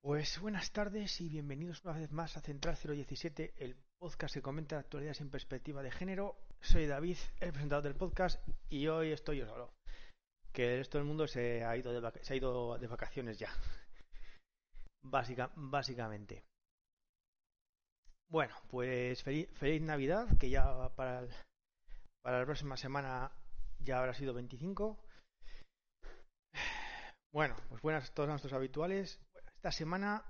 Pues buenas tardes y bienvenidos una vez más a Central 017, el podcast que comenta la actualidad sin perspectiva de género. Soy David, el presentador del podcast, y hoy estoy yo solo. Que el resto del mundo se ha ido de, se ha ido de vacaciones ya. Básica, básicamente. Bueno, pues feliz, feliz Navidad, que ya para, para la próxima semana ya habrá sido 25. Bueno, pues buenas a todos nuestros habituales. Esta semana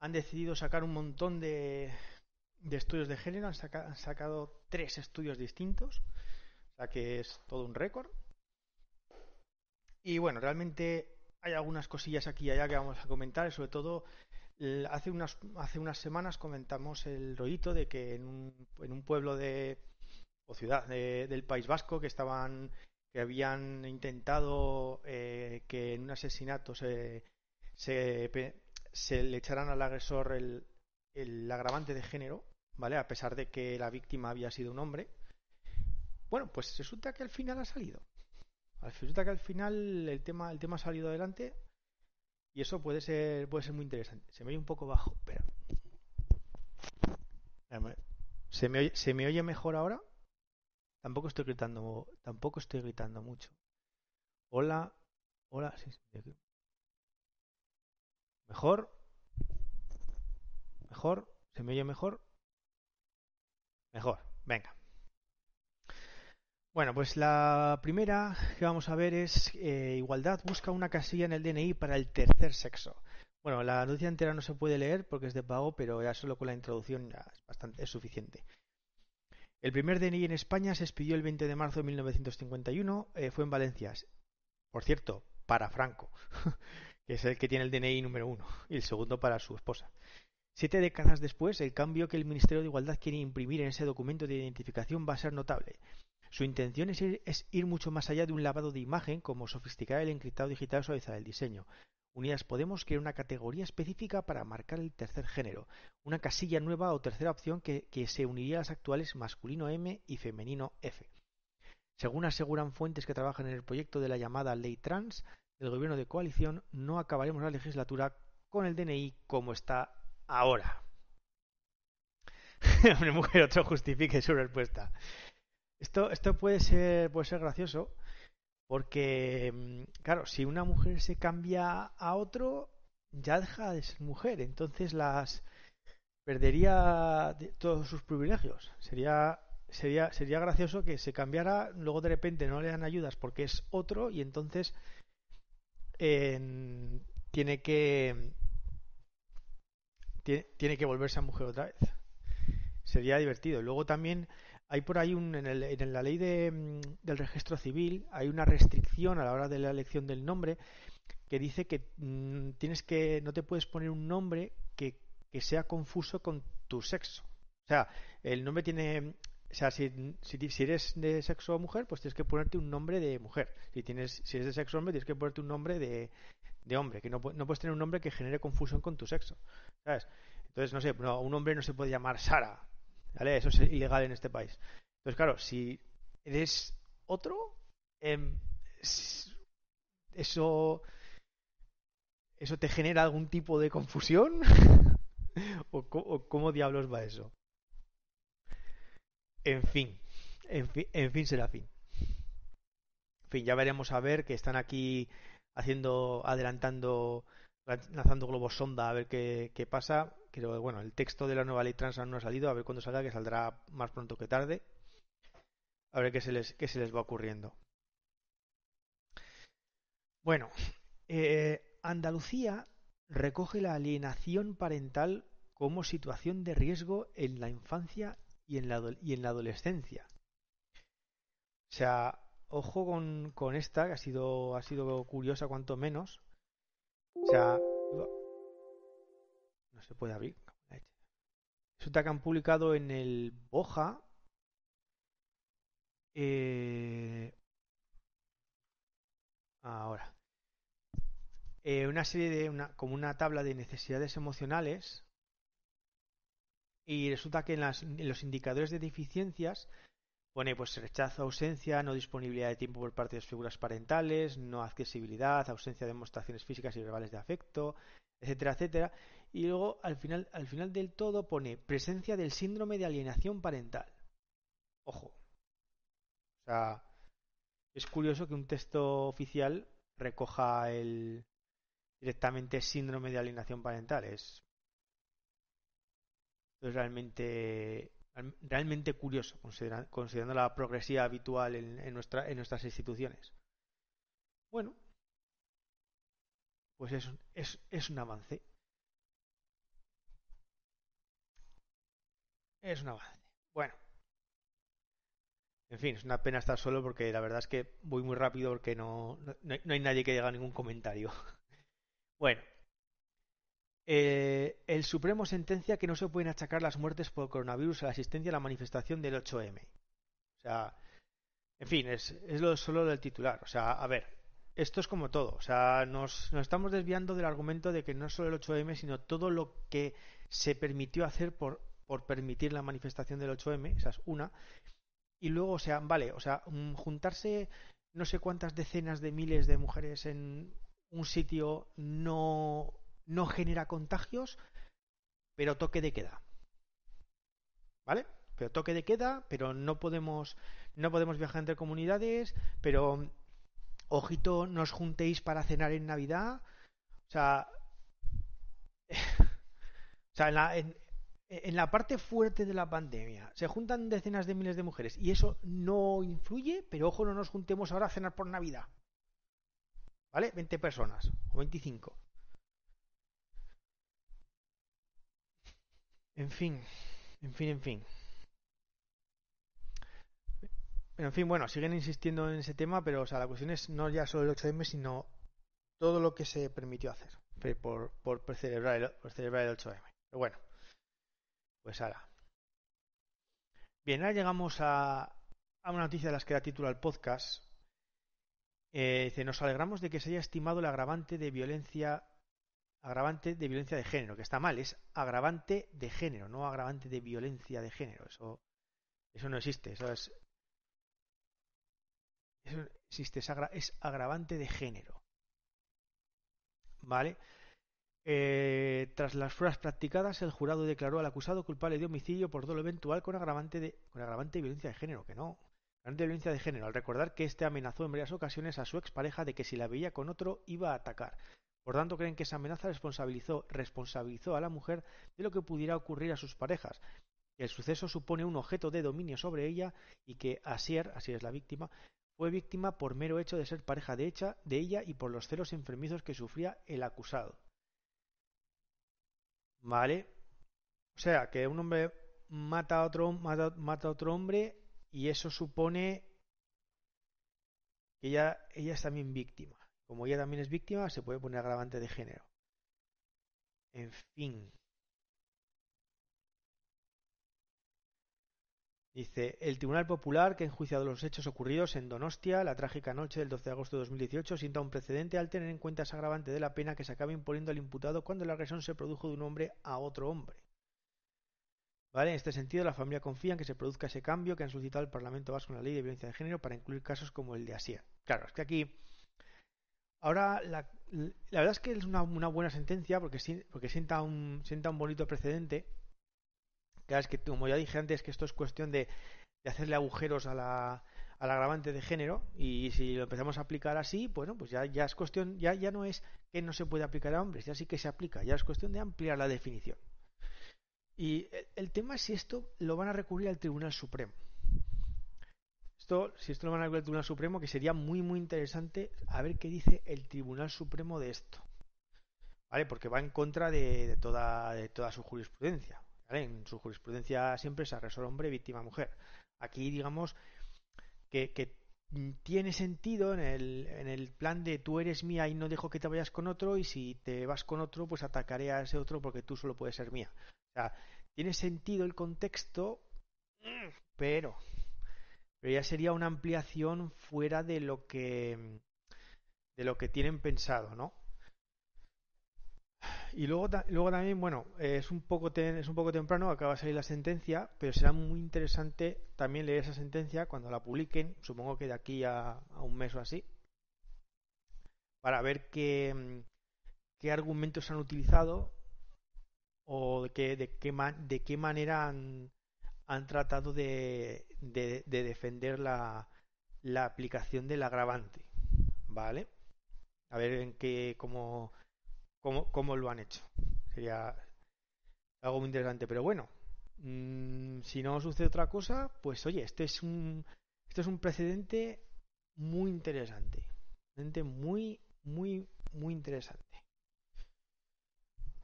han decidido sacar un montón de, de estudios de género, han, saca- han sacado tres estudios distintos, o sea que es todo un récord. Y bueno, realmente hay algunas cosillas aquí y allá que vamos a comentar, sobre todo hace unas, hace unas semanas comentamos el rollito de que en un, en un pueblo de, o ciudad de- del País Vasco que estaban que habían intentado eh, que en un asesinato se, se, le echaran al agresor el, el agravante de género, ¿vale? A pesar de que la víctima había sido un hombre. Bueno, pues resulta que al final ha salido. Al- Resulta que al final el tema, el tema ha salido adelante y eso puede ser, puede ser muy interesante. Se me oye un poco bajo, espera. Espérame. ¿Se me oye, ¿Se me oye mejor ahora? Tampoco estoy gritando, tampoco estoy gritando mucho. Hola, hola, sí, sí, aquí. Mejor, mejor, ¿se me oye mejor? Mejor, venga. Bueno, pues la primera que vamos a ver es eh, igualdad busca una casilla en el DNI para el tercer sexo. Bueno, la noticia entera no se puede leer porque es de pago, pero ya solo con la introducción ya es bastante es suficiente. El primer DNI en España se expidió el 20 de marzo de 1951, eh, fue en Valencia. Por cierto, para Franco, es el que tiene el DNI número uno, y el segundo para su esposa. Siete décadas después, el cambio que el Ministerio de Igualdad quiere imprimir en ese documento de identificación va a ser notable. Su intención es ir, mucho más allá de un lavado de imagen, como sofisticar el encriptado digital suavizar el diseño. Unidas Podemos quiere una categoría específica para marcar el tercer género, una casilla nueva o tercera opción que, que se uniría a las actuales masculino M y femenino F. Según aseguran fuentes que trabajan en el proyecto de la llamada Ley Trans del gobierno de coalición, no acabaremos la legislatura con el DNI como está ahora. Hombre, mujer, otro justifique su respuesta. Esto, esto puede ser, puede ser gracioso porque, mm, claro, si una mujer se cambia a otro, ya deja de ser mujer. Entonces las perdería de- todos sus privilegios. Sería, sería, sería gracioso que se cambiara, luego de repente no le dan ayudas porque es otro y entonces en- tiene que tiene, tiene que volverse a mujer otra vez. Sería divertido. Luego también hay por ahí un, en, el- en la ley de, mm, del registro civil hay una restricción a la hora de la elección del nombre que dice que mm, tienes que no te puedes poner un nombre que, que sea confuso con tu sexo. O sea, el nombre tiene o sea, si, si, si eres de sexo mujer, pues tienes que ponerte un nombre de mujer. Si tienes si eres de sexo hombre, tienes que ponerte un nombre de, hombre, que no, no puedes tener un nombre que genere confusión con tu sexo. ¿Sabes? Entonces, no sé, no, un hombre no se puede llamar Sara. ¿Vale? Eso es ilegal en este país. Entonces, claro, si eres otro, em, eso eso te genera algún tipo de confusión ¿O, o cómo diablos va eso? En fin, en fin, en fin será fin. En fin, ya veremos a ver que están aquí haciendo, adelantando, lanzando globos sonda a ver qué, pasa. Pero bueno, el texto de la nueva ley trans no ha salido, a ver cuándo salga, que saldrá más pronto que tarde. A ver qué se les, qué se les va ocurriendo. Bueno, eh, Andalucía recoge la alienación parental como situación de riesgo en la infancia y en la, y en la adolescencia. O sea, ojo con, con esta, que ha sido, ha sido curiosa cuanto menos. O sea, no se puede abrir. Resulta que han publicado en el Boja eh, ahora eh, una serie de una, como una tabla de necesidades emocionales y resulta que en, las- los indicadores de deficiencias Pone pues rechazo, ausencia, no disponibilidad de tiempo por parte de las figuras parentales, no accesibilidad, ausencia de demostraciones físicas y verbales de afecto, etcétera, etcétera. Y luego al final, al final del todo pone presencia del síndrome de alienación parental. Ojo. O sea, es curioso que un texto oficial recoja el directamente síndrome de alienación parental. Es, es realmente realmente curioso, considerando la progresión habitual en, nuestra, en nuestras instituciones. Bueno, pues es, es, es un avance. Es un avance. Bueno. En fin, es una pena estar solo porque la verdad es que voy muy rápido porque no, no hay nadie que diga ningún comentario. Bueno, eh, el Supremo sentencia que no se pueden achacar las muertes por coronavirus a la asistencia a la manifestación del 8M. O sea, en fin, es, es lo, solo del titular. O sea, a ver, esto es como todo. O sea, nos, estamos desviando del argumento de que no solo el 8M, sino todo lo que se permitió hacer por, por permitir la manifestación del 8M. Esa es una. Y luego, o sea, vale, o sea, mm, juntarse no sé cuántas decenas de miles de mujeres en un sitio no no genera contagios, pero toque de queda. ¿Vale? Pero toque de queda, pero no podemos no podemos viajar entre comunidades, pero ojito, no os juntéis para cenar en Navidad. O sea, o sea en, la, en, en la parte fuerte de la pandemia se juntan decenas de miles de mujeres y eso no influye, pero ojo, no nos juntemos ahora a cenar por Navidad. ¿Vale? 20 personas o 25. En fin, en fin, en fin. En fin, bueno, siguen insistiendo en ese tema, pero o sea, la cuestión es no ya solo el 8M, sino todo lo que se permitió hacer por, por, celebrar, el, por celebrar el 8M. Pero bueno, pues ahora. Bien, ahora llegamos a, a una noticia de las que da título al podcast. Eh, dice, nos alegramos de que se haya estimado el agravante de violencia agravante de violencia de género, que está mal, es agravante de género, no agravante de violencia de género. Eso, eso no existe, eso es. Eso existe, es, agravante de género. ¿Vale? Eh, tras las pruebas practicadas, el jurado declaró al acusado culpable de homicidio por dolo eventual con agravante de, con agravante de violencia de género, que no. Agravante de violencia de género, al recordar que este amenazó en varias ocasiones a su expareja de que si la veía con otro iba a atacar. Por tanto, creen que esa amenaza responsabilizó, responsabilizó a la mujer de lo que pudiera ocurrir a sus parejas. El suceso supone un objeto de dominio sobre ella y que Asier, así es la víctima, fue víctima por mero hecho de ser pareja de, ella y por los celos enfermizos que sufría el acusado. ¿Vale? O sea, que un hombre mata a otro, mata a otro hombre y eso supone que ella, ella es también víctima. Como ella también es víctima, se puede poner agravante de género. En fin. Dice, el Tribunal Popular, que ha enjuiciado los hechos ocurridos en Donostia la trágica noche del 12 de agosto de 2018, sienta un precedente al tener en cuenta ese agravante de la pena que se acaba imponiendo al imputado cuando la agresión se produjo de un hombre a otro hombre. ¿Vale? En este sentido, la familia confía en que se produzca ese cambio que han solicitado el Parlamento Vasco en la Ley de Violencia de Género para incluir casos como el de Asier. Claro, es que aquí Ahora, la, verdad es que es una, una buena sentencia porque, porque sienta, un, sienta un bonito precedente. Claro, es que, como ya dije antes, que esto es cuestión de, de hacerle agujeros a la, al agravante de género y si lo empezamos a aplicar así, bueno, pues ya, ya es cuestión, ya, ya no es que no se puede aplicar a hombres, ya sí que se aplica, ya es cuestión de ampliar la definición. Y el tema es si esto lo van a recurrir al Tribunal Supremo si esto lo van a ver el Tribunal Supremo, que sería muy, muy interesante a ver qué dice el Tribunal Supremo de esto. ¿Vale? Porque va en contra de, toda, de toda su jurisprudencia. En su jurisprudencia siempre es agresor hombre, víctima mujer. Aquí, digamos, que, que tiene sentido en el, en el plan de tú eres mía y no dejo que te vayas con otro y si te vas con otro pues atacaré a ese otro porque tú solo puedes ser mía. O sea, tiene sentido el contexto, pero pero ya sería una ampliación fuera de lo que de lo que tienen pensado, ¿no? Y luego, luego también, bueno, es un poco es un poco temprano, acaba de salir la sentencia, pero será muy interesante también leer esa sentencia cuando la publiquen, supongo que de aquí a, un mes o así, para ver qué, qué argumentos han utilizado o de qué, de qué, de qué manera han, han tratado de, de, defender la, la, aplicación del agravante. ¿Vale? A ver en qué, cómo, cómo, lo han hecho. Sería algo muy interesante. Pero bueno, mmm, si no sucede otra cosa, pues oye, este es un, este es un precedente muy interesante. Muy, muy, muy interesante.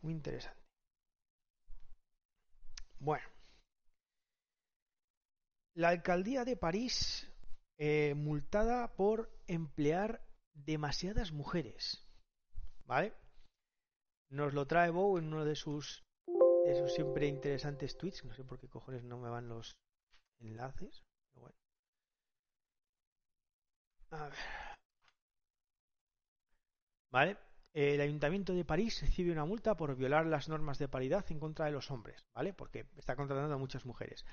Muy interesante. Bueno. La alcaldía de París eh, multada por emplear demasiadas mujeres. ¿Vale? Nos lo trae Bow en uno de sus, de sus siempre interesantes tweets. No sé por qué cojones no me van los enlaces. Pero bueno. A ver. ¿Vale? El Ayuntamiento de París recibe una multa por violar las normas de paridad en contra de los hombres, ¿vale? Porque está contratando a muchas mujeres.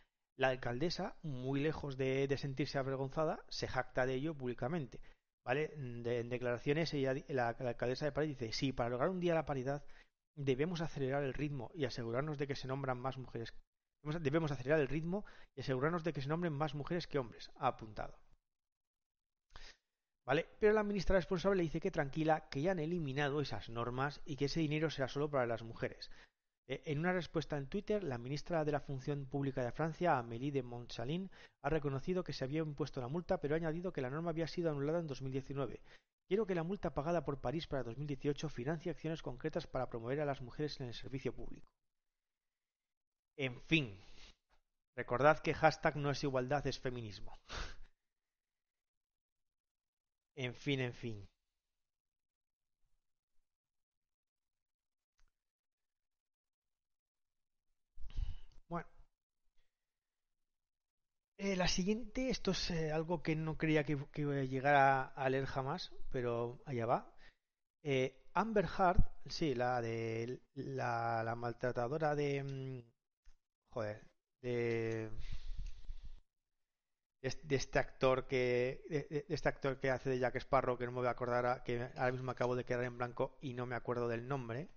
La alcaldesa, muy lejos de, sentirse avergonzada, se jacta de ello públicamente. ¿Vale? en declaraciones, ella, la, alcaldesa de París dice: Sí, para lograr un día la paridad, debemos acelerar el ritmo y asegurarnos de que se nombran más mujeres. Debemos acelerar el ritmo y asegurarnos de que se nombren más mujeres que hombres, ha apuntado. ¿Vale? Pero la ministra responsable dice que tranquila, que ya han eliminado esas normas y que ese dinero será solo para las mujeres. Eh, en una respuesta en Twitter, la ministra de la Función Pública de Francia, Amélie de Montchalin, ha reconocido que se había impuesto la multa, pero ha añadido que la norma había sido anulada en 2019. Quiero que la multa pagada por París para 2018 financie acciones concretas para promover a las mujeres en el servicio público. En fin, recordad que hashtag no es igualdad, es feminismo. en fin, en fin. Eh, la siguiente, esto es eh, algo que no creía que, iba a llegar a, leer jamás, pero allá va. Eh, Amber Heard, sí, la de la, maltratadora de... Mm, joder, de, de este actor que de, este actor que hace de Jack Sparrow que no me voy a acordar que ahora mismo acabo de quedar en blanco y no me acuerdo del nombre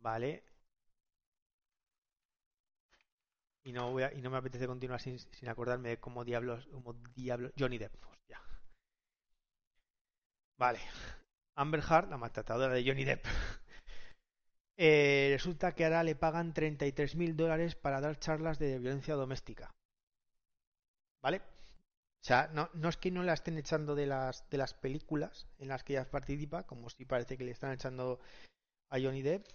vale y no voy y no me apetece continuar sin, acordarme de cómo diablos, como diablos, Johnny Depp, hostia. Vale. Amber Heard, la maltratadora de Johnny Depp. Eh, resulta que ahora le pagan 33 mil dólares para dar charlas de violencia doméstica. ¿Vale? O sea, no, no, es que no la estén echando de las, de las películas en las que ella participa, como si parece que le están echando a Johnny Depp,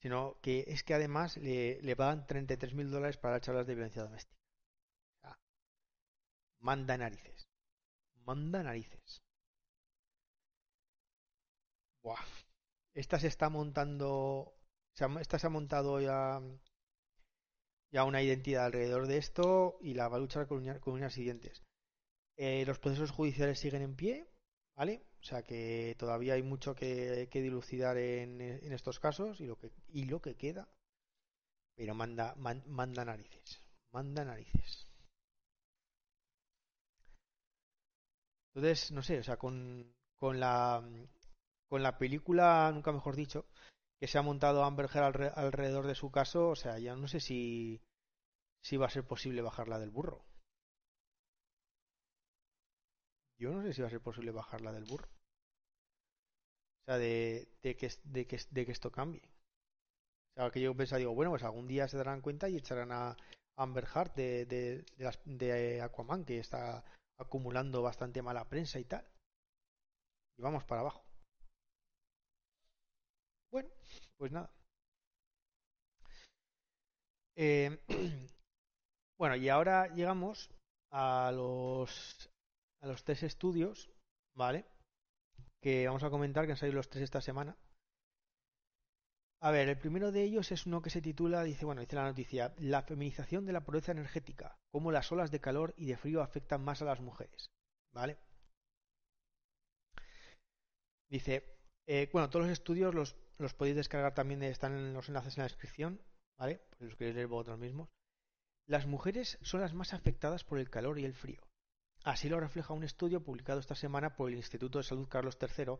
sino que es que además le, le pagan 33 mil dólares para las charlas de violencia doméstica. manda narices. Manda narices. Buah. Esta se está montando. esta se ha montado ya. Ya una identidad alrededor de esto y la va a luchar con, con unas siguientes. Eh, los procesos judiciales siguen en pie, ¿vale? O sea que todavía hay mucho que, dilucidar en, estos casos y lo que, y lo que queda. Pero manda, manda narices. Manda narices. Entonces, no sé, o sea, con, con la con la película, nunca mejor dicho, que se ha montado Amber Heard alrededor de su caso, o sea, ya no sé si, si va a ser posible bajarla del burro. Yo no sé si va a ser posible bajarla del burro. O sea, de, de, que, de, que, de que esto cambie. O sea, que yo pensaba, digo, bueno, pues algún día se darán cuenta y echarán a Amber Heard de, de, de, Aquaman, que está acumulando bastante mala prensa y tal. Y vamos para abajo. Bueno, pues nada. Eh, bueno, y ahora llegamos a los a los tres estudios, ¿vale? Que vamos a comentar, que han salido los tres esta semana. A ver, el primero de ellos es uno que se titula, dice, bueno, dice la noticia, la feminización de la pobreza energética, cómo las olas de calor y de frío afectan más a las mujeres, ¿vale? Dice, Eh, bueno, todos los estudios los, los podéis descargar también, están en los enlaces en la descripción, ¿vale? Pues los queréis leer vosotros mismos. Las mujeres son las más afectadas por el calor y el frío. Así lo refleja un estudio publicado esta semana por el Instituto de Salud Carlos III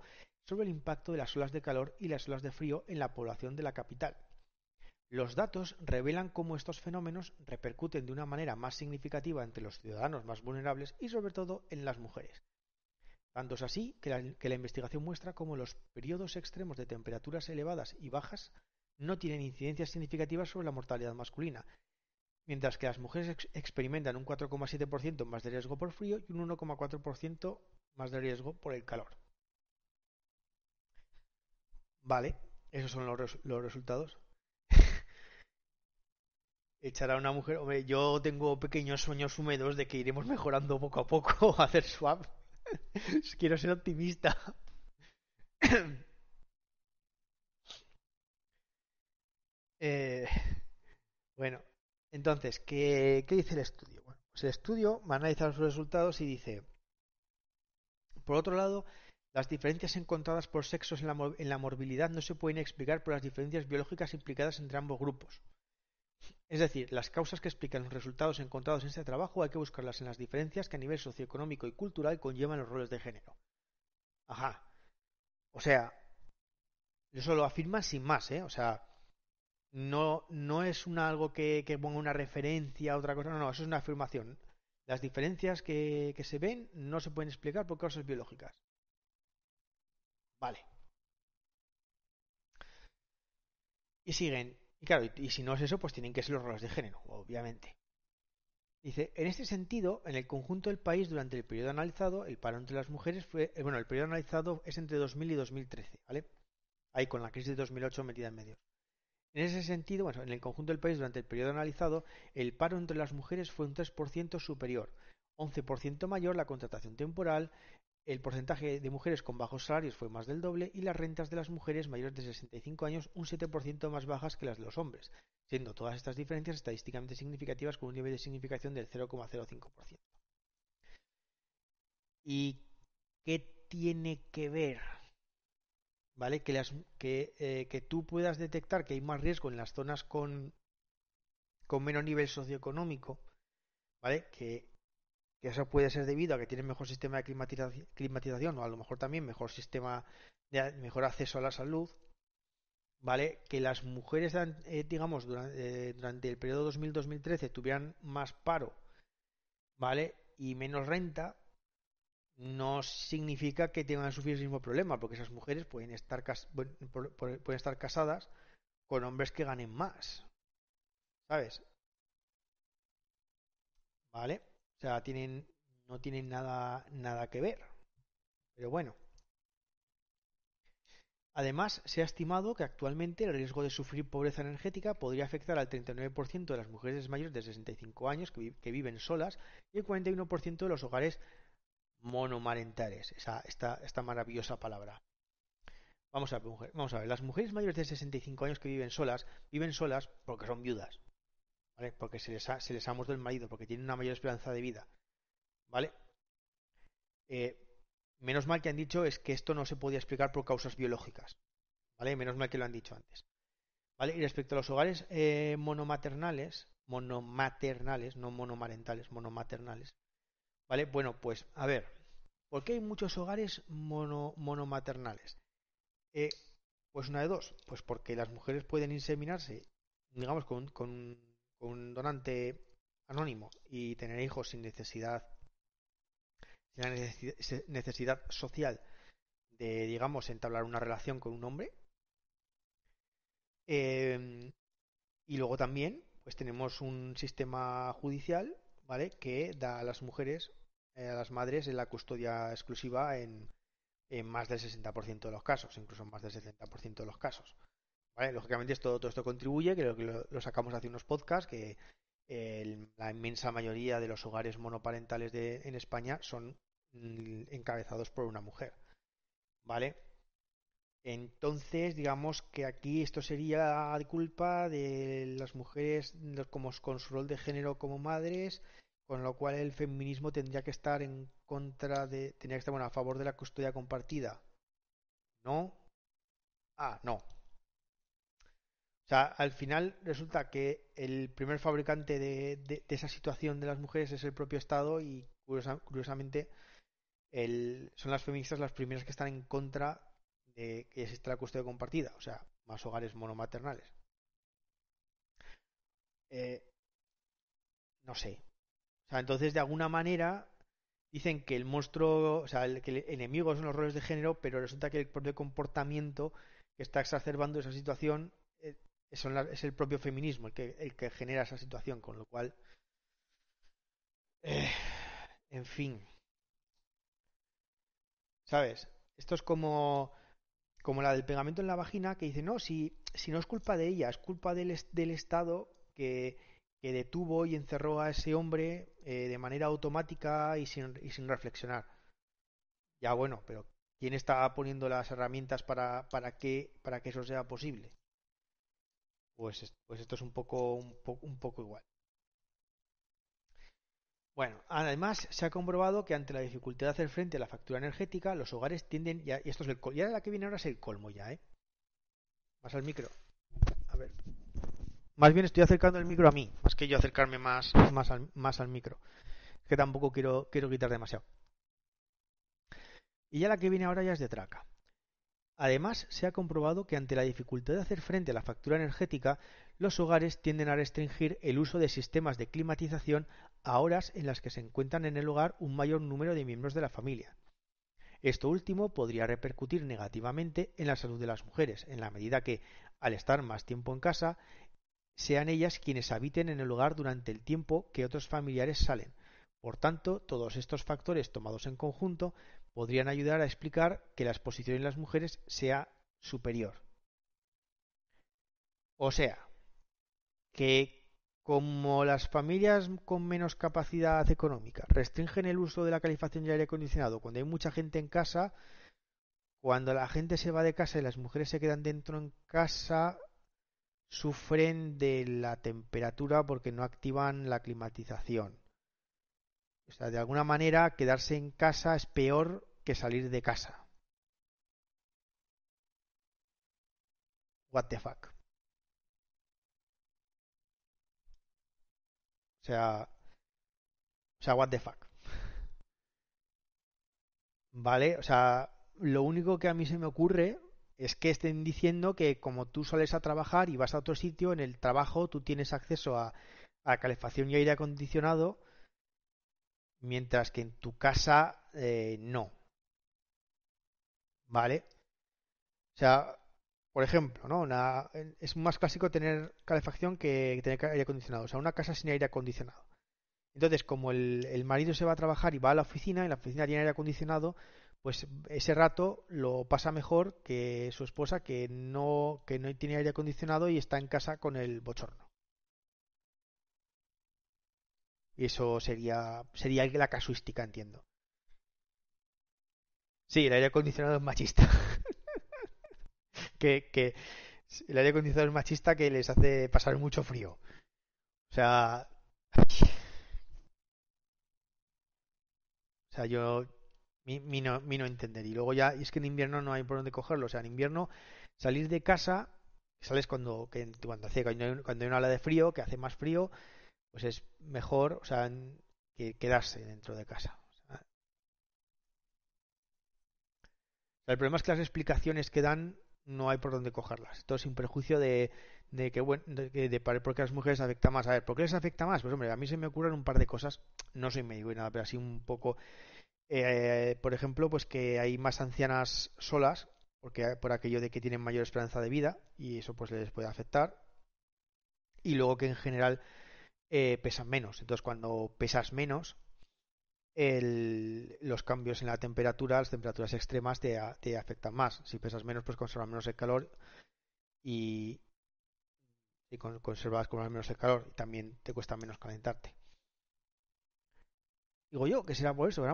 sobre el impacto de las olas de calor y las olas de frío en la población de la capital. Los datos revelan cómo estos fenómenos repercuten de una manera más significativa entre los ciudadanos más vulnerables y sobre todo en las mujeres. Tanto es así que la, investigación muestra cómo los periodos extremos de temperaturas elevadas y bajas no tienen incidencias significativas sobre la mortalidad masculina, mientras que las mujeres experimentan un 4,7% más de riesgo por frío y un 1,4% más de riesgo por el calor. Vale, esos son los, los resultados echar a una mujer. Hombre, yo tengo pequeños sueños húmedos de que iremos mejorando poco a poco a hacer swap. Quiero ser optimista. Eh, bueno, entonces, ¿qué, dice el estudio? Bueno, pues el estudio va a analizar sus resultados y dice, por otro lado, las diferencias encontradas por sexos en la, en la morbilidad no se pueden explicar por las diferencias biológicas implicadas entre ambos grupos. Es decir, las causas que explican los resultados encontrados en este trabajo hay que buscarlas en las diferencias que a nivel socioeconómico y cultural conllevan los roles de género. Ajá. O sea, eso lo afirma sin más, ¿eh? O sea, no, no es algo que, ponga una referencia a otra cosa, no, no, eso es una afirmación. Las diferencias que, se ven no se pueden explicar por causas biológicas. Vale. Y siguen, y claro, y, si no es eso, pues tienen que ser los roles de género, obviamente. Dice, en este sentido, en el conjunto del país durante el periodo analizado, el paro entre las mujeres fue, eh, bueno, el periodo analizado es entre 2000 y 2013, ¿vale? Ahí con la crisis de 2008 metida en medio. En ese sentido, bueno, en el conjunto del país durante el periodo analizado, el paro entre las mujeres fue un 3% superior, 11% mayor la contratación temporal, el porcentaje de mujeres con bajos salarios fue más del doble y las rentas de las mujeres mayores de 65 años un 7% más bajas que las de los hombres, siendo todas estas diferencias estadísticamente significativas con un nivel de significación del 0,05%. ¿Y qué tiene que ver? ¿Vale? Que, las, eh, que tú puedas detectar que hay más riesgo en las zonas con, con menos nivel socioeconómico, ¿vale? Que eso puede ser debido a que tienen mejor sistema de climatización o a lo mejor también mejor sistema de mejor acceso a la salud, ¿vale? Que las mujeres, eh, digamos, durante, eh, durante, el periodo 2000-2013 tuvieran más paro, ¿vale? Y menos renta, no significa que tengan que sufrir el mismo problema, porque esas mujeres pueden estar, pueden estar casadas con hombres que ganen más, ¿sabes? ¿Vale? O sea, tienen, no tienen nada, nada que ver. Pero bueno. Además, se ha estimado que actualmente el riesgo de sufrir pobreza energética podría afectar al 39% de las mujeres mayores de 65 años que, viven solas y el 41% de los hogares monomarentales. Esa, esta, esta maravillosa palabra. Vamos a, ver, vamos a ver, las mujeres mayores de 65 años que viven solas, viven solas porque son viudas. Porque se les, ha, se les ha muerto el marido, porque tienen una mayor esperanza de vida, ¿vale? Eh, menos mal que han dicho es que esto no se podía explicar por causas biológicas, ¿vale? Menos mal que lo han dicho antes, ¿vale? Y respecto a los hogares eh, monomaternales, monomaternales, no monomarentales, monomaternales, ¿vale? Bueno, pues a ver, ¿por qué hay muchos hogares mono, monomaternales? Eh, pues una de dos, pues porque las mujeres pueden inseminarse, digamos, con, con un donante anónimo y tener hijos sin necesidad, sin la necesidad social de, digamos, entablar una relación con un hombre. Em, y luego también, pues tenemos un sistema judicial, ¿vale? Que da a las mujeres, eh, a las madres, la custodia exclusiva en, más del 60% de los casos, incluso en más del 70% de los casos. Lógicamente esto, todo esto contribuye, creo que lo, sacamos hace unos podcasts, que la inmensa mayoría de los hogares monoparentales de, en España son mm, encabezados por una mujer. ¿Vale? Entonces, digamos que aquí esto sería culpa de las mujeres como, con su rol de género como madres, con lo cual el feminismo tendría que estar en contra de, tendría que estar bueno, a favor de la custodia compartida. ¿No? Ah, no. O sea, al final resulta que el primer fabricante de, esa situación de las mujeres es el propio Estado y curiosamente son las feministas las primeras que están en contra de que exista la custodia compartida, o sea, más hogares monomaternales. Eh, no sé. O sea, entonces de alguna manera dicen que el monstruo, o sea, que el enemigo son los roles de género, pero resulta que el propio comportamiento que está exacerbando esa situación eh, es, el propio feminismo el que, el que genera esa situación, con lo cual, eh, en fin, ¿sabes? Esto es como como la del pegamento en la vagina, que dice, no, si, si no es culpa de ella, es culpa del, del Estado que, que detuvo y encerró a ese hombre eh, de manera automática y sin, y sin reflexionar. Ya bueno, pero ¿quién está poniendo las herramientas para, para, que, para que eso sea posible? Pues, pues esto es un poco, un, un poco igual. Bueno, además se ha comprobado que ante la dificultad de hacer frente a la factura energética, los hogares tienden, ya, y esto es el ya la que viene ahora es el colmo ya, ¿eh? Más al micro. A ver. Más bien estoy acercando el micro a mí, más que yo acercarme más, más, al, más al micro. Que tampoco quiero, quiero quitar demasiado. Y ya la que viene ahora ya es de traca. Además, se ha comprobado que ante la dificultad de hacer frente a la factura energética, los hogares tienden a restringir el uso de sistemas de climatización a horas en las que se encuentran en el hogar un mayor número de miembros de la familia. Esto último podría repercutir negativamente en la salud de las mujeres, en la medida que, al estar más tiempo en casa, sean ellas quienes habiten en el hogar durante el tiempo que otros familiares salen. Por tanto, todos estos factores tomados en conjunto podrían ayudar a explicar que la exposición en las mujeres sea superior. O sea, que como las familias con menos capacidad económica restringen el uso de la calefacción y aire acondicionado cuando hay mucha gente en casa, cuando la gente se va de casa y las mujeres se quedan dentro en casa, sufren de la temperatura porque no activan la climatización. O sea, de alguna manera quedarse en casa es peor que salir de casa. What the fuck. O sea, o sea, what the fuck. Vale, o sea, lo único que a mí se me ocurre es que estén diciendo que como tú sales a trabajar y vas a otro sitio, en el trabajo tú tienes acceso a, calefacción y aire acondicionado, mientras que en tu casa eh, no. ¿Vale? O sea, por ejemplo, ¿no? es más clásico tener calefacción que tener aire acondicionado. O sea, una casa sin aire acondicionado. Entonces, como el, el marido se va a trabajar y va a la oficina, y la oficina tiene aire acondicionado, pues ese rato lo pasa mejor que su esposa que no, que no tiene aire acondicionado y está en casa con el bochorno. Eso sería, sería la casuística, entiendo. Sí, el aire acondicionado es machista. que, que el aire acondicionado es machista que les hace pasar mucho frío. O sea... O sea, yo mi, no, entender. Y luego ya, y es que en invierno no hay por dónde cogerlo. O sea, en invierno salir de casa, sales cuando, cuando, hace, cuando, hay, una ola de frío, que hace más frío, pues es mejor, o sea, que quedarse dentro de casa. el problema es que las explicaciones que dan no hay por dónde cogerlas. Todo sin perjuicio de, que, bueno, de, de, por qué a las mujeres afecta más. A ver, ¿por qué les afecta más? Pues hombre, a mí se me ocurren un par de cosas. No soy médico y nada, pero así un poco eh, por ejemplo, pues que hay más ancianas solas, porque por aquello de que tienen mayor esperanza de vida y eso pues les puede afectar. Y luego que en general eh, pesan menos. Entonces cuando pesas menos, los cambios en la temperatura, las temperaturas extremas te, afectan más. Si pesas menos, pues conservas menos el calor y, conservas menos el calor también te cuesta menos calentarte. Digo yo que será por eso.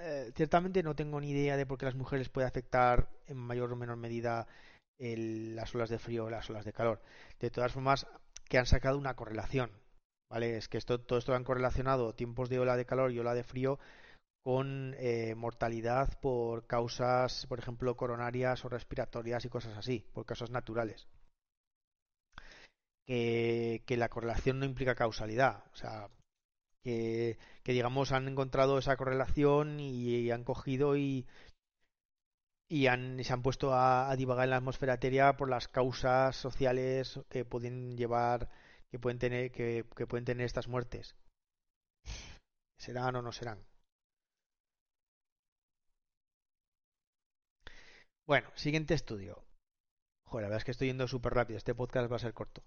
Eh, ciertamente no tengo ni idea de por qué las mujeres puede afectar en mayor o menor medida las olas de frío o las olas de calor. De todas formas, que han sacado una correlación, ¿vale? Es que esto, todo esto lo han correlacionado tiempos de ola de calor y ola de frío con eh, mortalidad por causas, por ejemplo, coronarias o respiratorias y cosas así, por causas naturales. Que, que la correlación no implica causalidad, o sea, que, que digamos han encontrado esa correlación y, han cogido y, y han, se han puesto a, divagar en la atmósfera etérea por las causas sociales que pueden llevar, que pueden tener, que, que pueden tener estas muertes. ¿Serán o no serán? Bueno, siguiente estudio. Joder, la verdad es que estoy yendo súper rápido. Este podcast va a ser corto.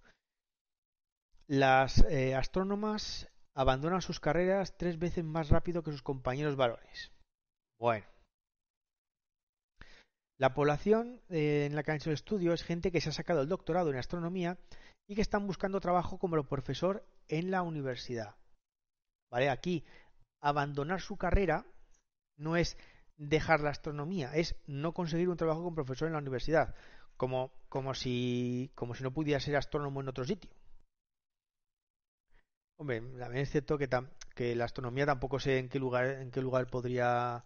Las eh, astrónomas abandonan sus carreras tres veces más rápido que sus compañeros varones. Bueno. La población eh, en la que han hecho el estudio es gente que se ha sacado el doctorado en astronomía y que están buscando trabajo como profesor en la universidad. ¿Vale? Aquí, abandonar su carrera no es dejar la astronomía, es no conseguir un trabajo como profesor en la universidad, como, como, si, como si no pudiera ser astrónomo en otro sitio. Hombre, también es cierto que, que la astronomía tampoco sé en qué lugar, en qué lugar podría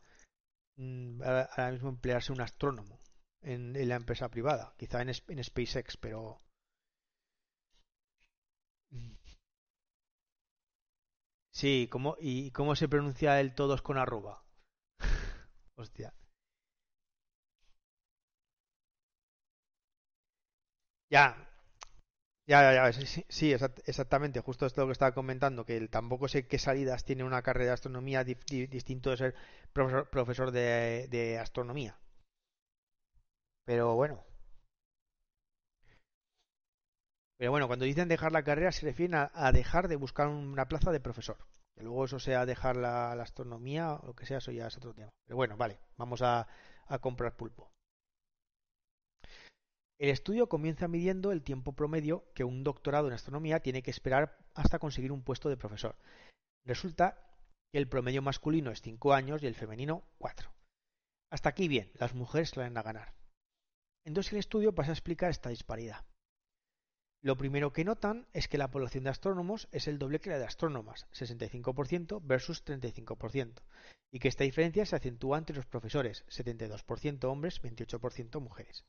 mm, ahora mismo emplearse un astrónomo en, la empresa privada, quizá en, en SpaceX, pero Sí, ¿cómo, ¿y cómo se pronuncia el todos con arroba? Hostia. Ya, ya, ya, ya, sí, exactamente, justo esto lo que estaba comentando, que tampoco sé qué salidas tiene una carrera de astronomía distinto de ser profesor, de, astronomía. Pero bueno. Pero bueno, cuando dicen dejar la carrera se refieren a, dejar de buscar una plaza de profesor. Que luego eso sea dejar la, astronomía o lo que sea, eso ya es otro tema. Pero bueno, vale, vamos a comprar pulpo. El estudio comienza midiendo el tiempo promedio que un doctorado en astronomía tiene que esperar hasta conseguir un puesto de profesor. Resulta que el promedio masculino es 5 años y el femenino 4. Hasta aquí bien, las mujeres salen a ganar. Entonces el estudio pasa a explicar esta disparidad. Lo primero que notan es que la población de astrónomos es el doble que la de astrónomas, 65% versus 35%, y que esta diferencia se acentúa entre los profesores, 72% hombres, 28% mujeres.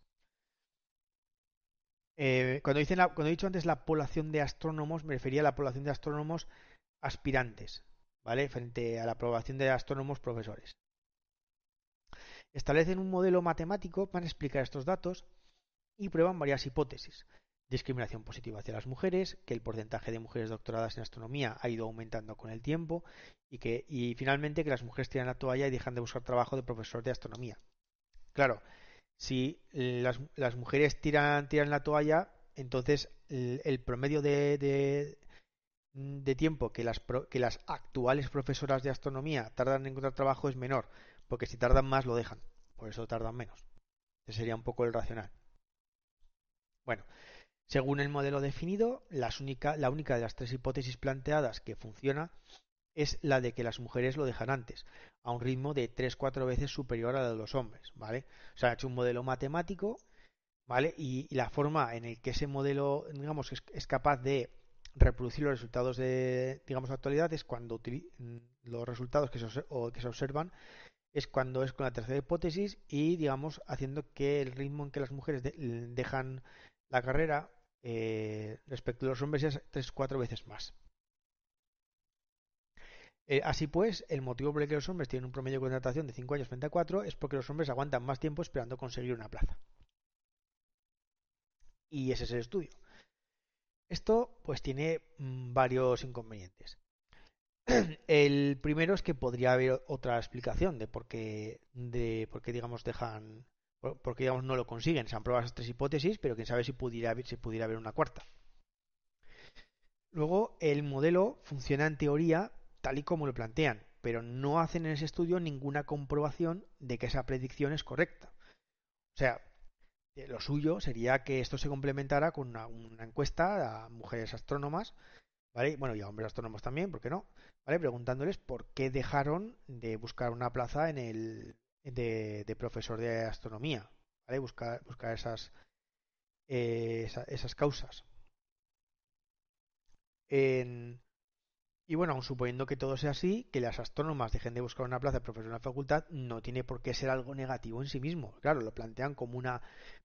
Eh, cuando, he dicho antes la población de astrónomos, me refería a la población de astrónomos aspirantes, ¿vale? Frente a la población de astrónomos profesores. Establecen un modelo matemático para explicar estos datos y prueban varias hipótesis. Discriminación positiva hacia las mujeres, que el porcentaje de mujeres doctoradas en astronomía ha ido aumentando con el tiempo y que y finalmente que las mujeres tiran la toalla y dejan de buscar trabajo de profesor de astronomía. Claro, si las, las mujeres tiran, tiran la toalla, entonces el, promedio de, de, tiempo que las, que las actuales profesoras de astronomía tardan en encontrar trabajo es menor, porque si tardan más lo dejan, por eso tardan menos. Ese sería un poco el racional. Bueno, según el modelo definido, la única de las tres hipótesis planteadas que funciona es la de que las mujeres lo dejan antes, a un ritmo de 3-4 veces superior a la de los hombres, ¿vale? O sea, ha hecho un modelo matemático, ¿vale? Y, la forma en el que ese modelo, digamos, es, capaz de reproducir los resultados de, digamos, actualidad es cuando los resultados que se, que se observan es cuando es con la tercera hipótesis y, digamos, haciendo que el ritmo en que las mujeres dejan la carrera eh, respecto a los hombres es 3-4 veces más. Eh, así pues, el motivo por el que los hombres tienen un promedio de contratación de 5 años frente a 4 es porque los hombres aguantan más tiempo esperando conseguir una plaza. Y ese es el estudio. Esto pues tiene mm, varios inconvenientes. el primero es que podría haber otra explicación de por qué, de por qué digamos dejan por, qué digamos no lo consiguen. Se han probado esas tres hipótesis, pero quién sabe si pudiera si pudiera haber una cuarta. Luego, el modelo funciona en teoría tal y como lo plantean, pero no hacen en ese estudio ninguna comprobación de que esa predicción es correcta. O sea, eh, lo suyo sería que esto se complementara con una, encuesta a mujeres astrónomas, ¿vale? Bueno, y a hombres astrónomos también, ¿por qué no? ¿Vale? Preguntándoles por qué dejaron de buscar una plaza en el de, profesor de astronomía, ¿vale? Buscar, buscar esas, eh, esas causas. En, Y bueno, aun suponiendo que todo sea así, que las astrónomas dejen de buscar una plaza de profesor en la facultad, no tiene por qué ser algo negativo en sí mismo. Claro, lo plantean como una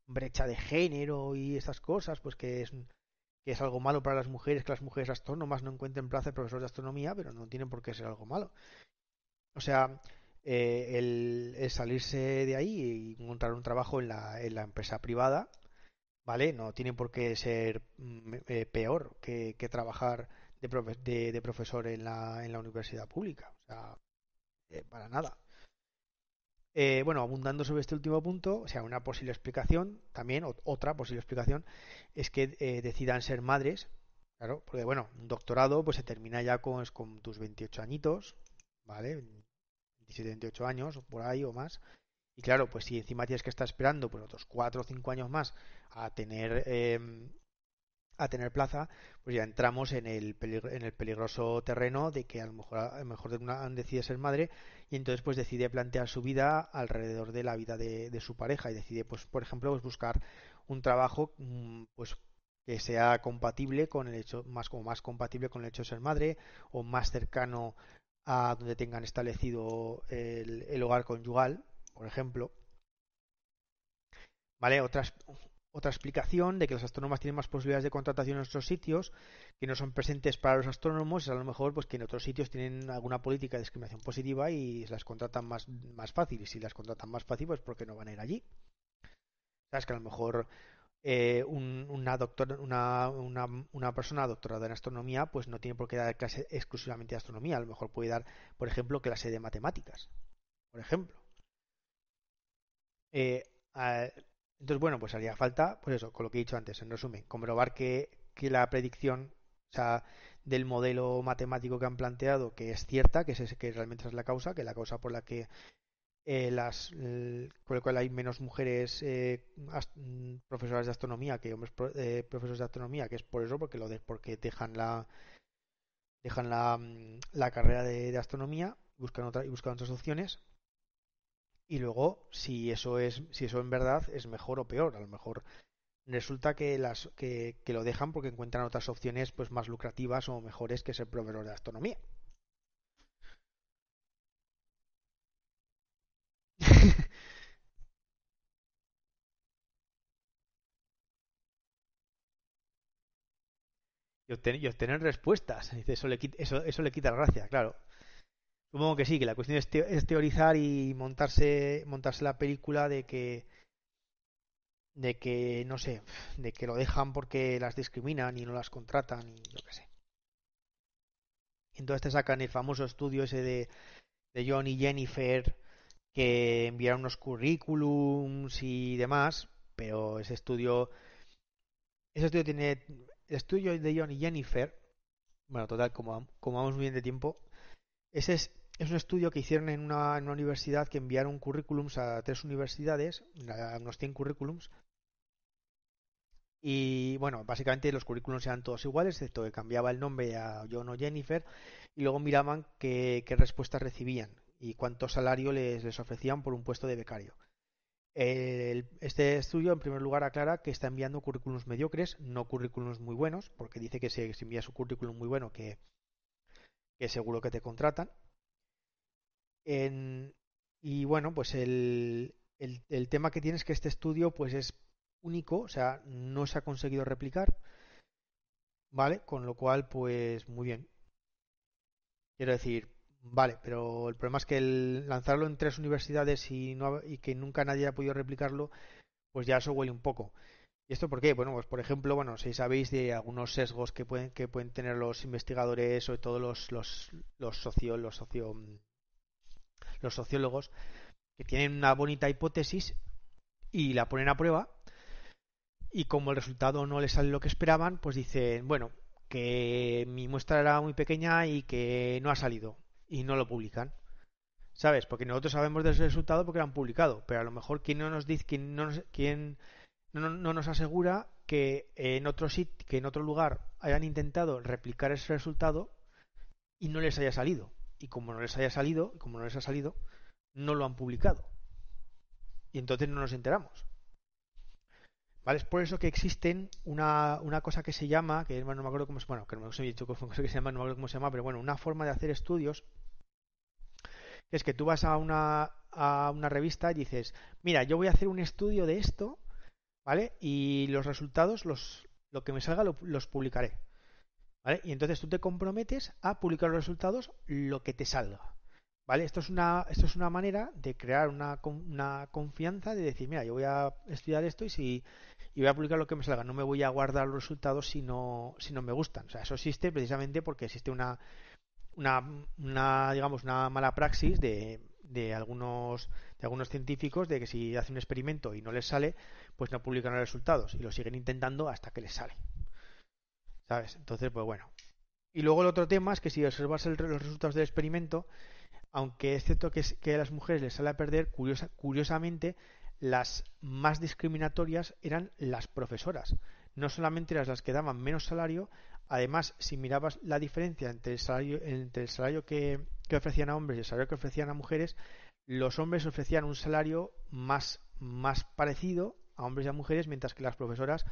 brecha de género y estas cosas, pues que es, que es algo malo para las mujeres, que las mujeres astrónomas no encuentren plaza de profesor de astronomía, pero no tiene por qué ser algo malo. O sea, eh, el, salirse de ahí y encontrar un trabajo en la, en la empresa privada, ¿vale? No tiene por qué ser mm, eh, peor que, trabajar de, de, profesor en la, en la universidad pública. O sea, eh, para nada. bueno, abundando sobre este último punto, o sea, una posible explicación, también otra posible explicación, es que decidan ser madres, claro, porque bueno, un doctorado pues se termina ya con, con tus 28 añitos, ¿vale? 27, años, por ahí o más. Y claro, pues si encima tienes que estar esperando por otros 4 o 5 años más a tener em, a tener plaza, pues ya entramos en el, en el peligroso terreno de que a lo mejor a lo mejor una decide ser madre y entonces pues decide plantear su vida alrededor de la vida de, su pareja y decide pues por ejemplo pues buscar un trabajo mm, pues que sea compatible con el hecho más como más compatible con el hecho de ser madre o más cercano a donde tengan establecido el, hogar conyugal, por ejemplo. ¿Vale? Otra, otra explicación de que los astrónomos tienen más posibilidades de contratación en otros sitios que no son presentes para los astrónomos es a lo mejor pues que en otros sitios tienen alguna política de discriminación positiva y las contratan más, más fácil y si las contratan más fácil pues porque no van a ir allí sabes que a lo mejor eh, una, doctor, una, una, una, persona doctorada en astronomía pues no tiene por qué dar clase exclusivamente de astronomía, a lo mejor puede dar, por ejemplo, clase de matemáticas, por ejemplo. Eh, entonces, bueno, pues haría falta, pues eso, con lo que he dicho antes, en resumen, comprobar que, que la predicción o sea, del modelo matemático que han planteado, que es cierta, que, es, que realmente es la causa, que la causa por la que eh, las, con lo cual hay menos mujeres eh, mm, profesoras de astronomía que hombres eh, profesores de astronomía, que es por eso, porque lo de, porque dejan la dejan la, mm, la carrera de, astronomía, buscan otra, y buscan otras opciones. Y luego, si eso es, si eso en verdad es mejor o peor, a lo mejor resulta que las que, que lo dejan porque encuentran otras opciones pues más lucrativas o mejores que ser profesor de astronomía. Y, obtener, respuestas. Eso le, eso, eso le quita la gracia, claro. Supongo que sí, que la cuestión es, teorizar y montarse, montarse la película de que de que no sé, de que lo dejan porque las discriminan y no las contratan y lo que sé. Entonces te sacan el famoso estudio ese de, de John y Jennifer que enviaron unos currículums y demás, pero ese estudio ese estudio tiene el estudio de John y Jennifer, bueno, total, como, como vamos muy bien de tiempo, ese es, es un estudio que hicieron en una, universidad que enviaron currículums a tres universidades, a unos 100 currículums, y bueno, básicamente los currículums eran todos iguales, excepto que cambiaba el nombre a John o Jennifer, y luego miraban qué, qué respuestas recibían y cuánto salario les ofrecían por un puesto de becario este estudio, en primer lugar, aclara que está enviando currículums mediocres, no currículums muy buenos, porque dice que si, envía su currículum muy bueno, que, seguro que te contratan. y bueno, pues el, el, el, tema que tiene es que este estudio pues es único, o sea, no se ha conseguido replicar, ¿vale? Con lo cual, pues muy bien. Quiero decir, Vale, pero el problema es que el lanzarlo en tres universidades y, no, y que nunca nadie haya podido replicarlo, pues ya eso huele un poco. ¿Y esto por qué? Bueno, pues por ejemplo, bueno, si sabéis de algunos sesgos que pueden, que pueden tener los investigadores, sobre todo los, los, los socio, los socio, los sociólogos, que tienen una bonita hipótesis y la ponen a prueba, y como el resultado no les sale lo que esperaban, pues dicen, bueno, que mi muestra era muy pequeña y que no ha salido y no lo publican. ¿Sabes? Porque nosotros sabemos del resultado porque lo han publicado, pero a lo mejor quién no nos dice, quién no nos, quién no, no nos asegura que en otro sitio, que en otro lugar hayan intentado replicar ese resultado y no les haya salido. Y como no les haya salido, como no les ha salido, no lo han publicado. Y entonces no nos enteramos. ¿Vale? Es por eso que existen una, una cosa que se llama, que no me acuerdo cómo se bueno, que no me se llama, no me acuerdo cómo se llama, pero bueno, una forma de hacer estudios es que tú vas a una, a una revista y dices, mira, yo voy a hacer un estudio de esto, ¿vale? Y los resultados, los, lo que me salga, los publicaré. ¿Vale? Y entonces tú te comprometes a publicar los resultados lo que te salga. ¿Vale? Esto es una, esto es una manera de crear una, una confianza de decir, mira, yo voy a estudiar esto y si y voy a publicar lo que me salga, no me voy a guardar los resultados si no, si no me gustan. O sea, eso existe precisamente porque existe una, una, una digamos, una mala praxis de, de algunos de algunos científicos de que si hacen un experimento y no les sale, pues no publican los resultados y lo siguen intentando hasta que les sale. ¿Sabes? Entonces, pues bueno. Y luego el otro tema es que si observas los resultados del experimento, aunque es cierto que, que a las mujeres les sale a perder, curiosamente, las más discriminatorias eran las profesoras. No solamente eran las que daban menos salario, además, si mirabas la diferencia entre el salario, que, ofrecían a hombres y el salario que ofrecían a mujeres, los hombres ofrecían un salario más, parecido a hombres y a mujeres, mientras que las profesoras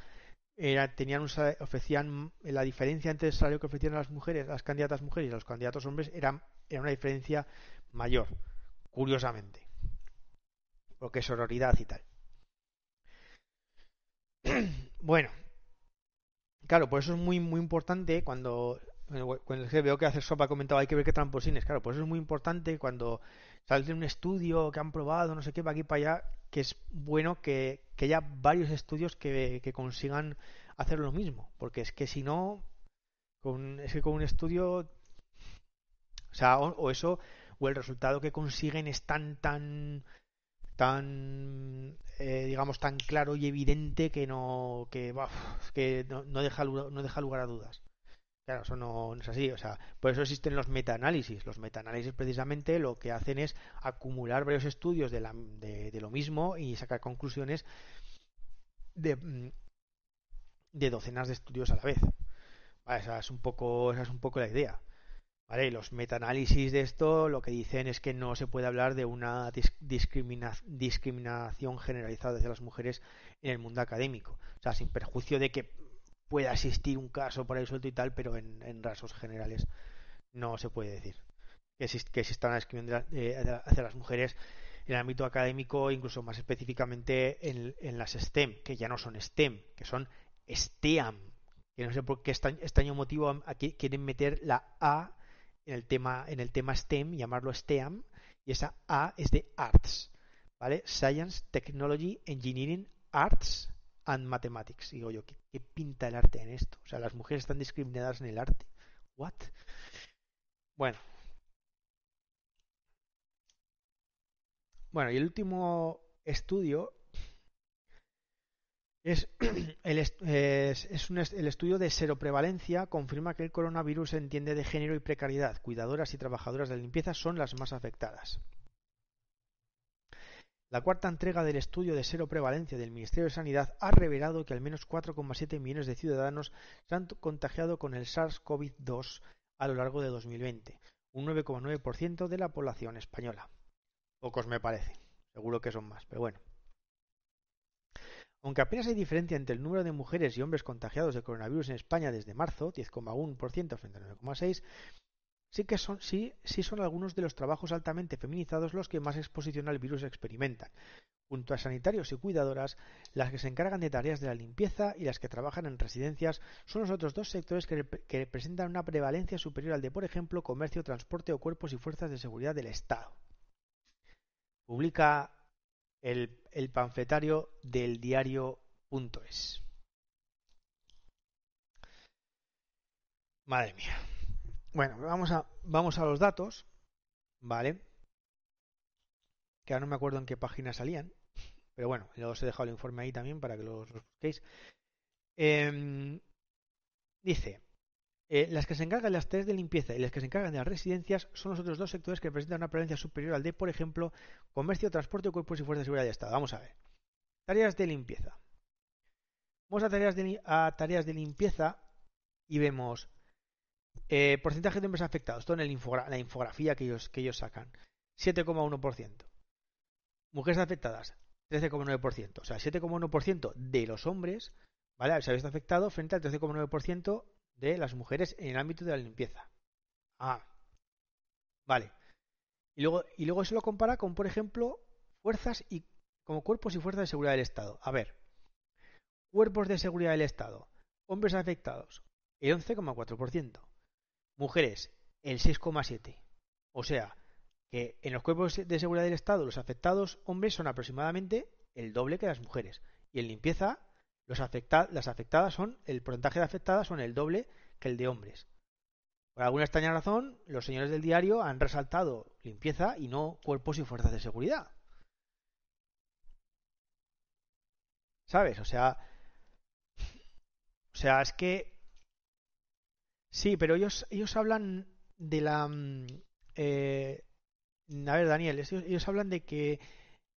tenían un, ofrecían la diferencia entre el salario que ofrecían a las mujeres, las candidatas mujeres y a los candidatos hombres era, era una diferencia mayor, curiosamente, porque es sororidad y tal. bueno, claro, por eso es muy muy importante cuando cuando veo que hace sopa comentado hay que ver qué tramposines, claro, por eso es muy importante cuando sale de un estudio que han probado, no sé qué, para aquí para allá, que es bueno que, haya varios estudios que, consigan hacer lo mismo, porque es que si no, con, es que con un estudio, o sea, o, eso, o el resultado que consiguen es tan, tan, tan, eh, digamos, tan claro y evidente que no, que, que no, no, deja, no deja lugar a dudas. Claro, eso no, es así. O sea, por eso existen los metaanálisis. Los metaanálisis precisamente lo que hacen es acumular varios estudios de, la, de, lo mismo y sacar conclusiones de, mm, de docenas de estudios a la vez. esa es un poco, esa es un poco la idea. ¿Vale? Los metaanálisis de esto lo que dicen es que no se puede hablar de una discriminación generalizada hacia las mujeres en el mundo académico. O sea, sin perjuicio de que pueda existir un caso por ahí suelto y tal, pero en, en rasgos generales no se puede decir que, exist, exista una hacia las mujeres en el ámbito académico, incluso más específicamente en, las STEM, que ya no son STEM, que son STEAM, que no sé por qué extraño motivo quieren meter la A en el tema, en el tema STEM, llamarlo STEAM, y esa A es de Arts, ¿vale? Science, Technology, Engineering, Arts and Mathematics. Digo yo, ¿qué, pinta el arte en esto? O sea, las mujeres están discriminadas en el arte. ¿What? Bueno. Bueno, y el último estudio el, estudio de seroprevalencia confirma que el coronavirus entiende de género y precariedad. Cuidadoras y trabajadoras de limpieza son las más afectadas. La cuarta entrega del estudio de seroprevalencia del Ministerio de Sanidad ha revelado que al menos 4,7 millones de ciudadanos se han contagiado con el SARS-CoV-2 a lo largo de 2020, un 9,9% de la población española. Pocos me parece, seguro que son más, pero bueno. Aunque apenas hay diferencia entre el número de mujeres y hombres contagiados de coronavirus en España desde marzo, 10,1% frente a 9,6%, sí que son, sí, sí son algunos de los trabajos altamente feminizados los que más exposición al virus experimentan. Junto a sanitarios y cuidadoras, las que se encargan de tareas de la limpieza y las que trabajan en residencias son los otros dos sectores que, que presentan una prevalencia superior al de, por ejemplo, comercio, transporte o cuerpos y fuerzas de seguridad del Estado. Publica el, el panfletario del diario.es. Madre mía. Bueno, vamos a, vamos a los datos, ¿vale? Que ahora no me acuerdo en qué página salían, pero bueno, os he dejado el informe ahí también para que los, busquéis. Em, dice, eh, las que se encargan de las tareas de limpieza y las que se encargan de las residencias son los otros dos sectores que presentan una prevalencia superior al de, por ejemplo, comercio, transporte, cuerpos y fuerzas de seguridad de Estado. Vamos a ver. Tareas de limpieza. Vamos a tareas de, tareas de limpieza y vemos eh, porcentaje de hombres afectados, todo en la infografía que ellos, sacan. 7,1%. Mujeres afectadas, 13,9%. O sea, 7,1% de los hombres, ¿vale? Se ha visto afectado frente al 13,9% de las mujeres en el ámbito de la limpieza. Ah, vale. Y luego, y luego se lo compara con, por ejemplo, fuerzas y como cuerpos y fuerzas de seguridad del Estado. A ver, cuerpos de seguridad del Estado, hombres afectados, el 11,4%, mujeres, el 6,7%. O sea, que en los cuerpos de seguridad del Estado los afectados hombres son aproximadamente el doble que las mujeres. Y en limpieza los las afectadas son, el porcentaje de afectadas son el doble que el de hombres. Por alguna extraña razón, los señores del diario han resaltado limpieza y no cuerpos y fuerzas de seguridad. ¿Sabes? O sea, o sea, es que sí, pero ellos ellos hablan de la mm, eh, a ver, Daniel, ellos, hablan de que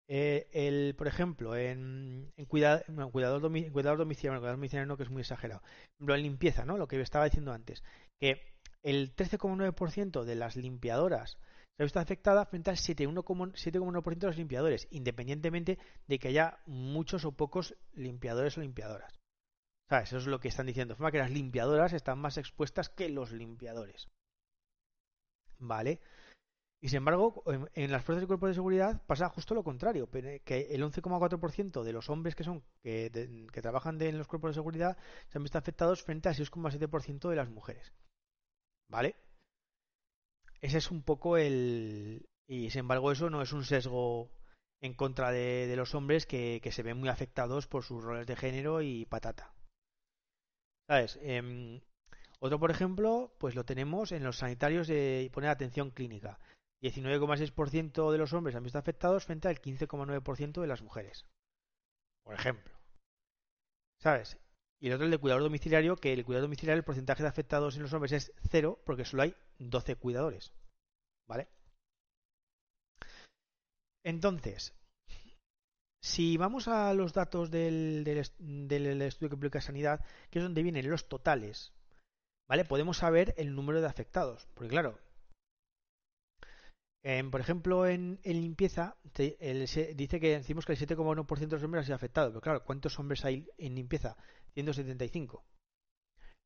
eh, el, por ejemplo, en, en, cuidado, cuidador, domiciliario, cuidador domiciliario no, que es muy exagerado. Por en limpieza, ¿no? Lo que estaba diciendo antes, que el 13,9% de las limpiadoras se ha visto afectada frente al 7,1% de los limpiadores, independientemente de que haya muchos o pocos limpiadores o limpiadoras. ¿Sabes? Eso es lo que están diciendo. De forma que las limpiadoras están más expuestas que los limpiadores. ¿Vale? Y sin embargo, en, las fuerzas y cuerpos de seguridad pasa justo lo contrario, que el 11,4% de los hombres que son que, trabajan en los cuerpos de seguridad se han visto afectados frente al 6,7% de las mujeres. ¿Vale? Ese es un poco el... Y sin embargo eso no es un sesgo en contra de, los hombres que, se ven muy afectados por sus roles de género y patata. ¿Sabes? Em, otro, por ejemplo, pues lo tenemos en los sanitarios de poner atención clínica. 19,6% de los hombres han visto afectados frente al 15,9% de las mujeres. Por ejemplo. ¿Sabes? Y el otro, el de cuidador domiciliario, que el cuidador domiciliario, el porcentaje de afectados en los hombres es cero, porque solo hay 12 cuidadores. ¿Vale? Entonces, si vamos a los datos del, del estudio que publica Sanidad, que es donde vienen los totales, ¿vale? Podemos saber el número de afectados. Porque claro, por ejemplo, en, limpieza, dice que decimos que el 7,1% de los hombres ha sido afectado. Pero claro, ¿cuántos hombres hay en limpieza? 175.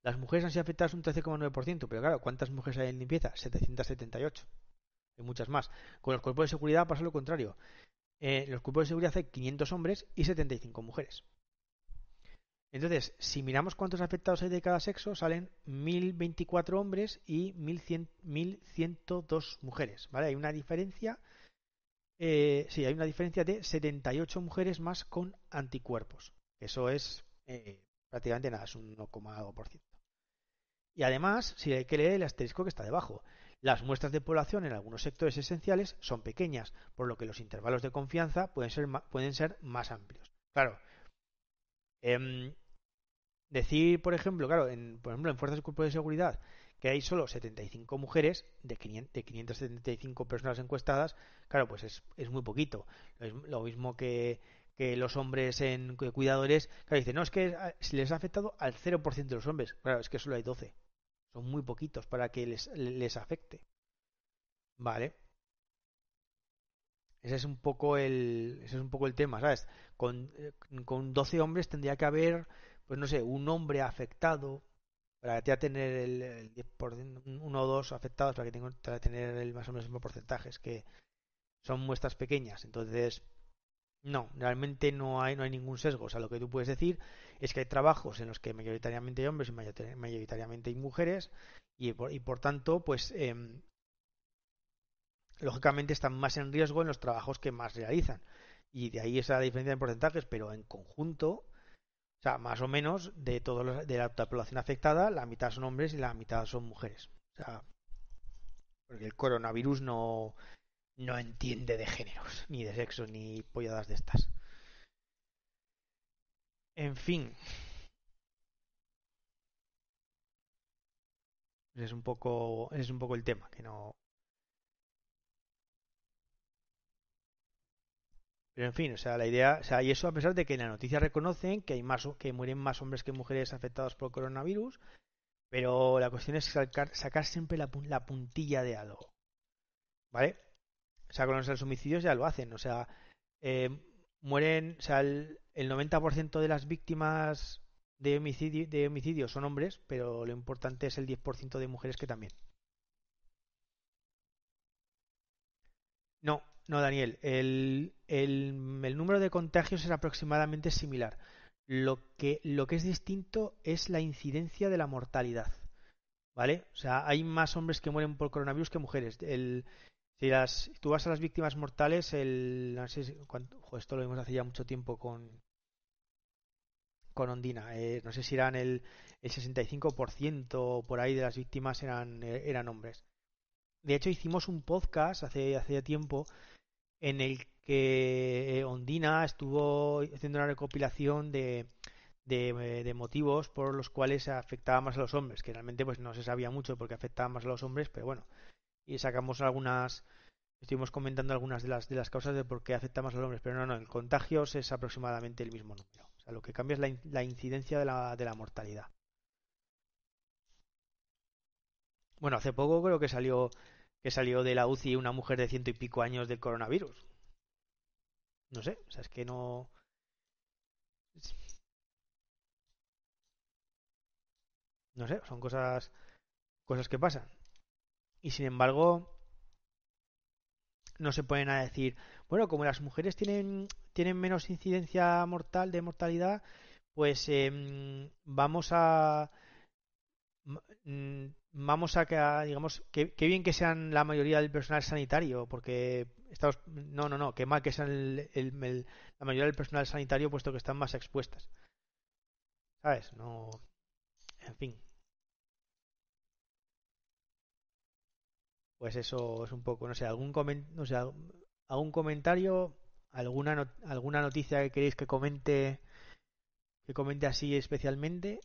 Las mujeres han sido afectadas un 13,9%. Pero claro, ¿cuántas mujeres hay en limpieza? 778. Hay muchas más. Con los cuerpos de seguridad pasa lo contrario. Eh, en los cuerpos de seguridad hay 500 hombres y 75 mujeres. Entonces, si miramos cuántos afectados hay de cada sexo, salen 1024 hombres y 1102 mujeres, ¿vale? Hay una diferencia, eh, sí, hay una diferencia de 78 mujeres más con anticuerpos. Eso es eh, prácticamente nada, es un 1,2%. Y además, si hay que leer el asterisco que está debajo. Las muestras de población en algunos sectores esenciales son pequeñas, por lo que los intervalos de confianza pueden ser, más amplios. Claro, Em, decir, por ejemplo, claro, en, por ejemplo, en Fuerzas y Cuerpos de Seguridad, que hay solo 75 mujeres de, 575 personas encuestadas, claro, pues es, es muy poquito. Lo, mismo que, que, los hombres en cuidadores, claro, dicen, no, es que si les ha afectado al 0% de los hombres, claro, es que solo hay 12. Son muy poquitos para que les, les afecte. Vale. Ese es un poco el, ese es un poco el tema, ¿sabes? Con, eh, con 12 hombres tendría que haber, pues no sé, un hombre afectado para ya tener el, 10 por, uno o dos afectados para que tenga, para tener el, más o menos el mismo porcentaje. Que son muestras pequeñas, entonces no, realmente no hay, no hay ningún sesgo. O sea, lo que tú puedes decir es que hay trabajos en los que mayoritariamente hay hombres y mayoritariamente hay mujeres y por, y por tanto, pues eh, lógicamente están más en riesgo en los trabajos que más realizan. Y de ahí esa diferencia en porcentajes, pero en conjunto, o sea, más o menos de todos de la población afectada, la mitad son hombres y la mitad son mujeres. O sea, porque el coronavirus no, no entiende de géneros, ni de sexo, ni polladas de estas. En fin. Es un poco, es un poco el tema, que no, Pero en fin, o sea, la idea, o sea, y eso a pesar de que en la noticia reconocen que hay más que mueren más hombres que mujeres afectados por coronavirus, pero la cuestión es sacar, siempre la, puntilla de algo. ¿Vale? O sea, con los homicidios ya lo hacen, o sea, eh, mueren, o sea, el, el 90% de las víctimas de homicidio, de homicidio son hombres, pero lo importante es el 10% de mujeres que también. No, no, Daniel. El, el, el número de contagios es aproximadamente similar. Lo que, lo que es distinto es la incidencia de la mortalidad. ¿Vale? O sea, hay más hombres que mueren por coronavirus que mujeres. El, si las, tú vas a las víctimas mortales, el, no sé si, esto lo vimos hace ya mucho tiempo con, con Ondina. Eh, no sé si eran el, el 65% por ahí de las víctimas eran, eh, eran hombres. De hecho, hicimos un podcast hace, hace tiempo en el que Ondina estuvo haciendo una recopilación de, de, motivos por los cuales afectaba más a los hombres, que realmente pues no se sabía mucho porque afectaba más a los hombres, pero bueno, y sacamos algunas, estuvimos comentando algunas de las, de las causas de por qué afecta más a los hombres, pero no, no, el contagio es aproximadamente el mismo número. O sea, lo que cambia es la, la incidencia de la, de la mortalidad. Bueno, hace poco creo que salió que salió de la UCI una mujer de ciento y pico años del coronavirus. No sé, o sea, es que no... No sé, son cosas cosas que pasan. Y sin embargo, no se pueden a decir, bueno, como las mujeres tienen, tienen menos incidencia mortal de mortalidad, pues eh, vamos a vamos a que digamos que, bien que sean la mayoría del personal sanitario porque estamos no no no que mal que sean el, la mayoría del personal sanitario puesto que están más expuestas. Sabes no en fin. Pues eso es un poco, no sé, algún no sé, algún comentario, alguna alguna noticia que queréis que comente que comente así especialmente.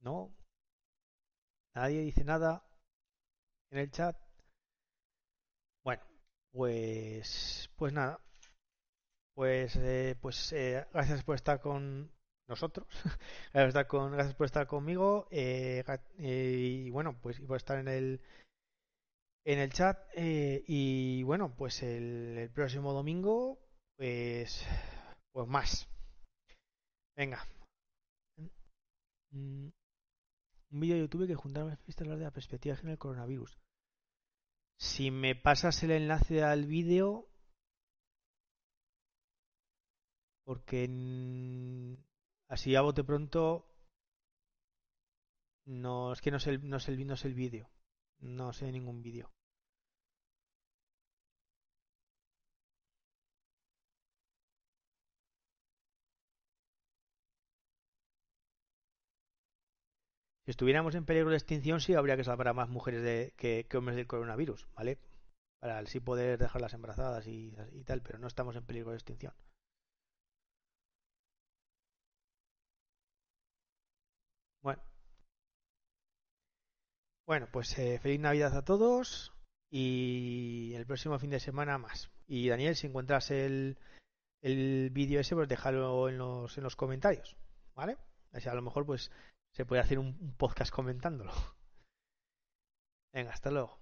¿No? Nadie dice nada en el chat. Bueno, pues, pues nada. Pues, eh, pues eh, gracias por estar con nosotros. gracias por estar con, gracias por estar conmigo. Eh, y bueno, pues por estar en el en el chat. y bueno, pues el, el próximo domingo, pues, pues más. Venga. Mm un vídeo de YouTube que juntaron a hablar de la perspectiva general del coronavirus. Si me pasas el enlace al vídeo, porque así a bote pronto no es que no es el no es el no es el vídeo, no sé ningún vídeo. Estuviéramos en peligro de extinción, sí habría que salvar a más mujeres de, que, hombres del coronavirus, ¿vale? Para así poder dejarlas embarazadas y, tal, pero no estamos en peligro de extinción. Bueno. Bueno, pues eh, feliz Navidad a todos y el próximo fin de semana más. Y Daniel, si encuentras el, el vídeo ese, pues déjalo en los, en los comentarios, ¿vale? O sea, a lo mejor pues se puede hacer un, podcast comentándolo. Venga, hasta luego.